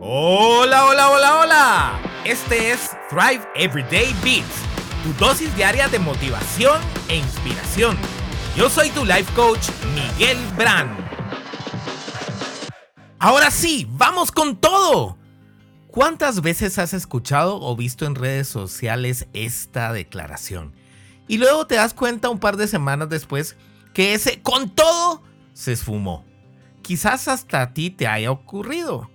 Hola, hola, hola, hola. Este es Thrive Everyday Beats, tu dosis diaria de motivación e inspiración. Yo soy tu life coach, Miguel Brand. Ahora sí, vamos con todo. ¿Cuántas veces has escuchado o visto en redes sociales esta declaración? Y luego te das cuenta un par de semanas después que ese con todo se esfumó. Quizás hasta a ti te haya ocurrido.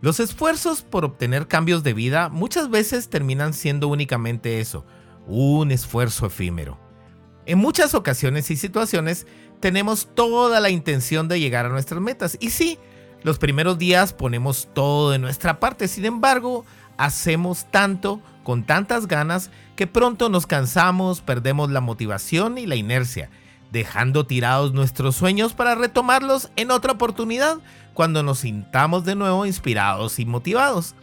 Los esfuerzos por obtener cambios de vida muchas veces terminan siendo únicamente eso, un esfuerzo efímero. En muchas ocasiones y situaciones tenemos toda la intención de llegar a nuestras metas. Y sí, los primeros días ponemos todo de nuestra parte, sin embargo, hacemos tanto, con tantas ganas, que pronto nos cansamos, perdemos la motivación y la inercia dejando tirados nuestros sueños para retomarlos en otra oportunidad cuando nos sintamos de nuevo inspirados y motivados.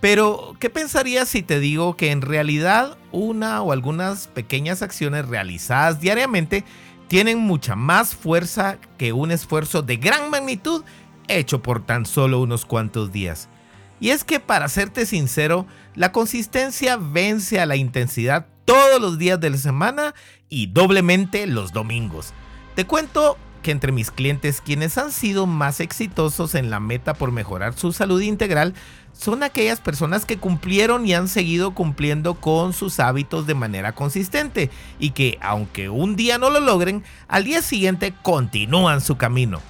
Pero, ¿qué pensarías si te digo que en realidad una o algunas pequeñas acciones realizadas diariamente tienen mucha más fuerza que un esfuerzo de gran magnitud hecho por tan solo unos cuantos días? Y es que, para serte sincero, la consistencia vence a la intensidad todos los días de la semana y doblemente los domingos. Te cuento que entre mis clientes quienes han sido más exitosos en la meta por mejorar su salud integral son aquellas personas que cumplieron y han seguido cumpliendo con sus hábitos de manera consistente y que aunque un día no lo logren, al día siguiente continúan su camino.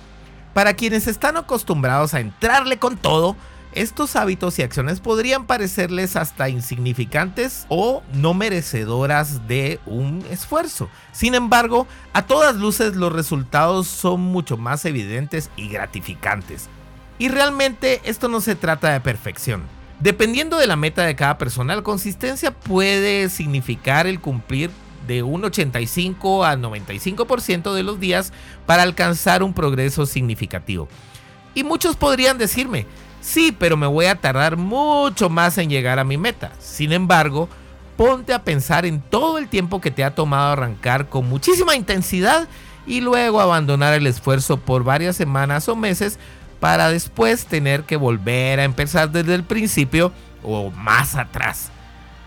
Para quienes están acostumbrados a entrarle con todo, estos hábitos y acciones podrían parecerles hasta insignificantes o no merecedoras de un esfuerzo. Sin embargo, a todas luces los resultados son mucho más evidentes y gratificantes. Y realmente esto no se trata de perfección. Dependiendo de la meta de cada persona, la consistencia puede significar el cumplir de un 85 a 95% de los días para alcanzar un progreso significativo. Y muchos podrían decirme, Sí, pero me voy a tardar mucho más en llegar a mi meta. Sin embargo, ponte a pensar en todo el tiempo que te ha tomado arrancar con muchísima intensidad y luego abandonar el esfuerzo por varias semanas o meses para después tener que volver a empezar desde el principio o más atrás.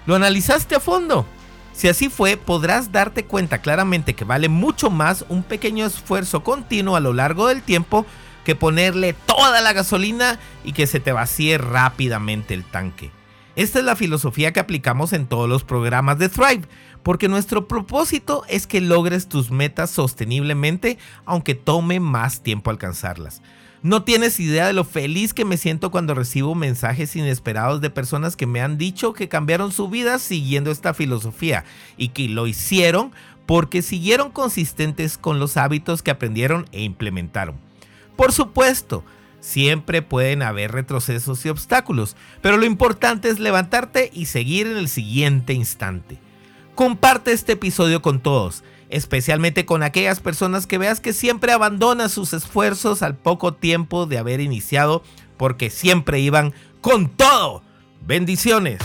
¿Lo analizaste a fondo? Si así fue, podrás darte cuenta claramente que vale mucho más un pequeño esfuerzo continuo a lo largo del tiempo que ponerle toda la gasolina y que se te vacíe rápidamente el tanque. Esta es la filosofía que aplicamos en todos los programas de Thrive, porque nuestro propósito es que logres tus metas sosteniblemente, aunque tome más tiempo alcanzarlas. No tienes idea de lo feliz que me siento cuando recibo mensajes inesperados de personas que me han dicho que cambiaron su vida siguiendo esta filosofía y que lo hicieron porque siguieron consistentes con los hábitos que aprendieron e implementaron. Por supuesto, siempre pueden haber retrocesos y obstáculos, pero lo importante es levantarte y seguir en el siguiente instante. Comparte este episodio con todos, especialmente con aquellas personas que veas que siempre abandonan sus esfuerzos al poco tiempo de haber iniciado porque siempre iban con todo. Bendiciones.